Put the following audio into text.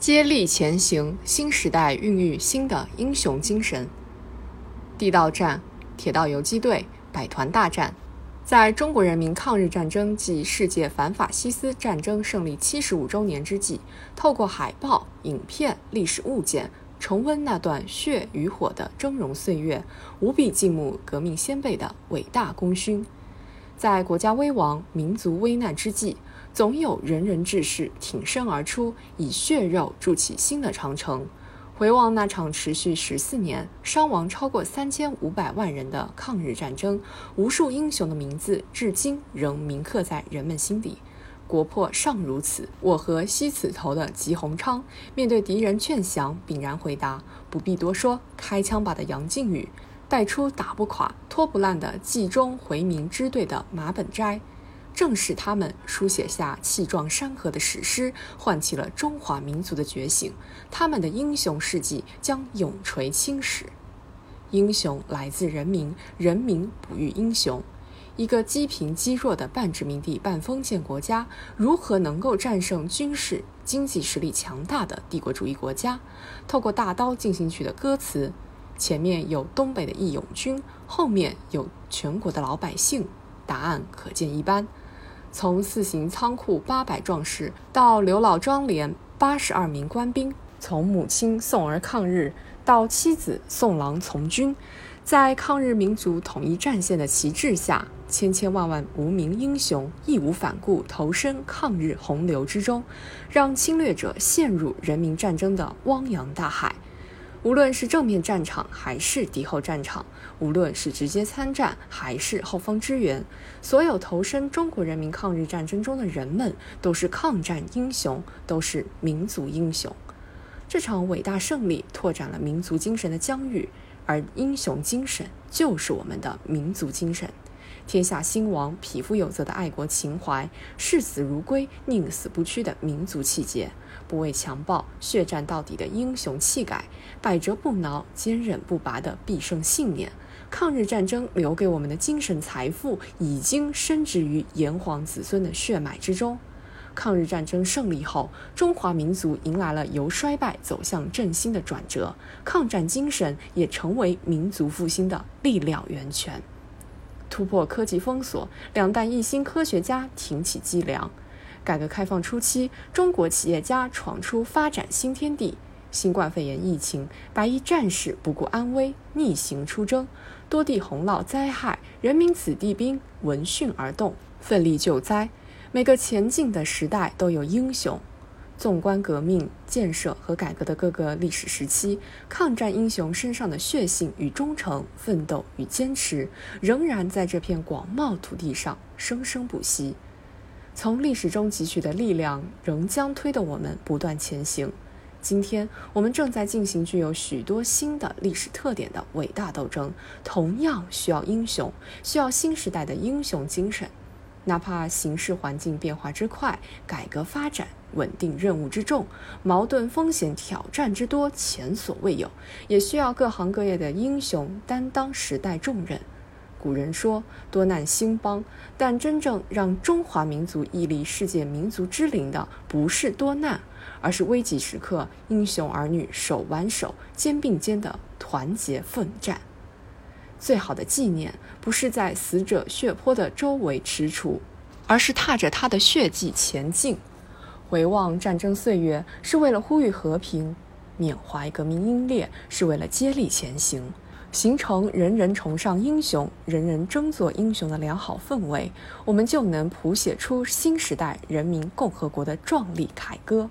接力前行，新时代孕育新的英雄精神。地道战，铁道游击队，百团大战。在中国人民抗日战争暨世界反法西斯战争胜利七十五周年之际，透过海报、影片、历史物件，重温那段血与火的峥嵘岁月，无比敬慕革命先辈的伟大功勋。在国家危亡、民族危难之际，总有仁人志士挺身而出，以血肉筑起新的长城。回望那场持续十四年、伤亡超过三千五百万人的抗日战争，无数英雄的名字至今仍铭刻在人们心底。国破尚如此，我和惜此头的吉鸿昌，面对敌人劝降，炳然回答：“不必多说，开枪吧！”的杨靖宇。带出打不垮、拖不烂的冀中回民支队的马本斋，正是他们书写下气壮山河的史诗，唤起了中华民族的觉醒。他们的英雄事迹将永垂青史。英雄来自人民，人民哺育英雄。一个积贫积弱的半殖民地半封建国家，如何能够战胜军事、经济实力强大的帝国主义国家？透过大刀进行曲的歌词。前面有东北的义勇军，后面有全国的老百姓，答案可见一斑。从四行仓库八百壮士到刘老庄连八十二名官兵，从母亲送儿抗日到妻子送郎从军，在抗日民族统一战线的旗帜下，千千万万无名英雄义无反顾投身抗日洪流之中，让侵略者陷入人民战争的汪洋大海。无论是正面战场还是敌后战场，无论是直接参战还是后方支援，所有投身中国人民抗日战争中的人们都是抗战英雄，都是民族英雄。这场伟大胜利拓展了民族精神的疆域，而英雄精神就是我们的民族精神。天下兴亡，匹夫有责的爱国情怀，视死如归，宁死不屈的民族气节，不畏强暴，血战到底的英雄气概，百折不挠，坚韧不拔的必胜信念。抗日战争留给我们的精神财富，已经深植于炎黄子孙的血脉之中。抗日战争胜利后，中华民族迎来了由衰败走向振兴的转折，抗战精神也成为民族复兴的力量源泉。突破科技封锁，两弹一星科学家挺起脊梁。改革开放初期，中国企业家闯出发展新天地。新冠肺炎疫情，白衣战士不顾安危逆行出征，多地洪涝灾害，人民子弟兵闻讯而动，奋力救灾。每个前进的时代都有英雄。纵观革命、建设和改革的各个历史时期，抗战英雄身上的血性与忠诚、奋斗与坚持，仍然在这片广袤土地上生生不息。从历史中汲取的力量，仍将推动我们不断前行。今天，我们正在进行具有许多新的历史特点的伟大斗争，同样需要英雄，需要新时代的英雄精神。哪怕形势环境变化之快，改革发展。稳定任务之重，矛盾风险挑战之多，前所未有，也需要各行各业的英雄担当时代重任。古人说多难兴邦，但真正让中华民族屹立世界民族之林的，不是多难，而是危急时刻英雄儿女手挽手、肩并肩的团结奋战。最好的纪念，不是在死者血泊的周围踟蹰，而是踏着他的血迹前进。回望战争岁月，是为了呼吁和平；缅怀革命英烈，是为了接力前行，形成人人崇尚英雄、人人争做英雄的良好氛围，我们就能谱写出新时代人民共和国的壮丽凯歌。